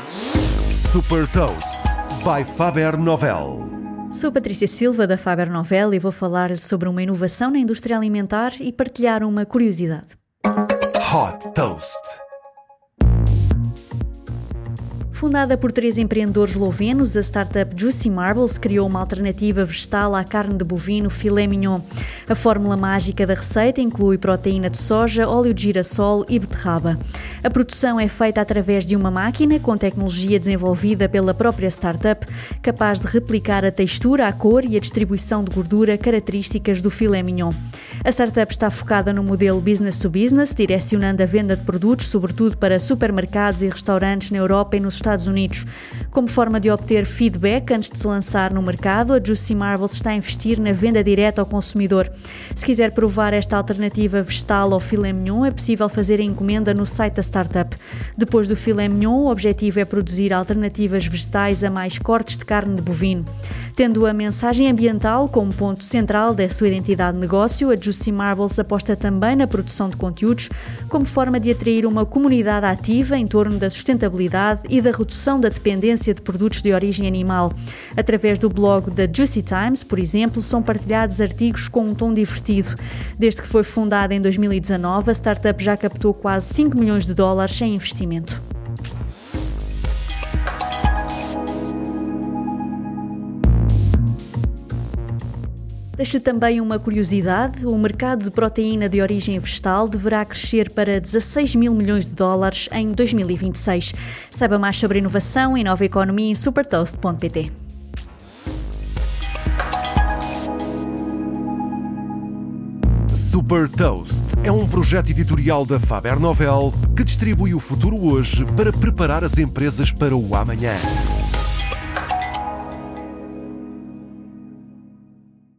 Super Toast by Faber Novel. Sou Patrícia Silva da Faber Novel e vou falar sobre uma inovação na indústria alimentar e partilhar uma curiosidade. Hot Toast. Fundada por três empreendedores eslovenos, a startup Juicy Marbles criou uma alternativa vegetal à carne de bovino filé mignon. A fórmula mágica da receita inclui proteína de soja, óleo de girassol e beterraba. A produção é feita através de uma máquina com tecnologia desenvolvida pela própria startup, capaz de replicar a textura, a cor e a distribuição de gordura características do filé mignon. A startup está focada no modelo business to business, direcionando a venda de produtos, sobretudo para supermercados e restaurantes na Europa e nos Estados Unidos. Como forma de obter feedback antes de se lançar no mercado, a Juicy Marbles está a investir na venda direta ao consumidor. Se quiser provar esta alternativa vegetal ao filé mignon, é possível fazer a encomenda no site da startup. Depois do filé mignon, o objetivo é produzir alternativas vegetais a mais cortes de carne de bovino. Tendo a mensagem ambiental como ponto central da sua identidade de negócio, a Juicy Marbles aposta também na produção de conteúdos como forma de atrair uma comunidade ativa em torno da sustentabilidade e da redução da dependência de produtos de origem animal. Através do blog da Juicy Times, por exemplo, são partilhados artigos com um tom divertido. Desde que foi fundada em 2019, a startup já captou quase 5 milhões de dólares em investimento. Deixo também uma curiosidade: o mercado de proteína de origem vegetal deverá crescer para 16 mil milhões de dólares em 2026. Saiba mais sobre inovação e nova economia em supertoast.pt. Super Toast é um projeto editorial da Faber Novel que distribui o futuro hoje para preparar as empresas para o amanhã.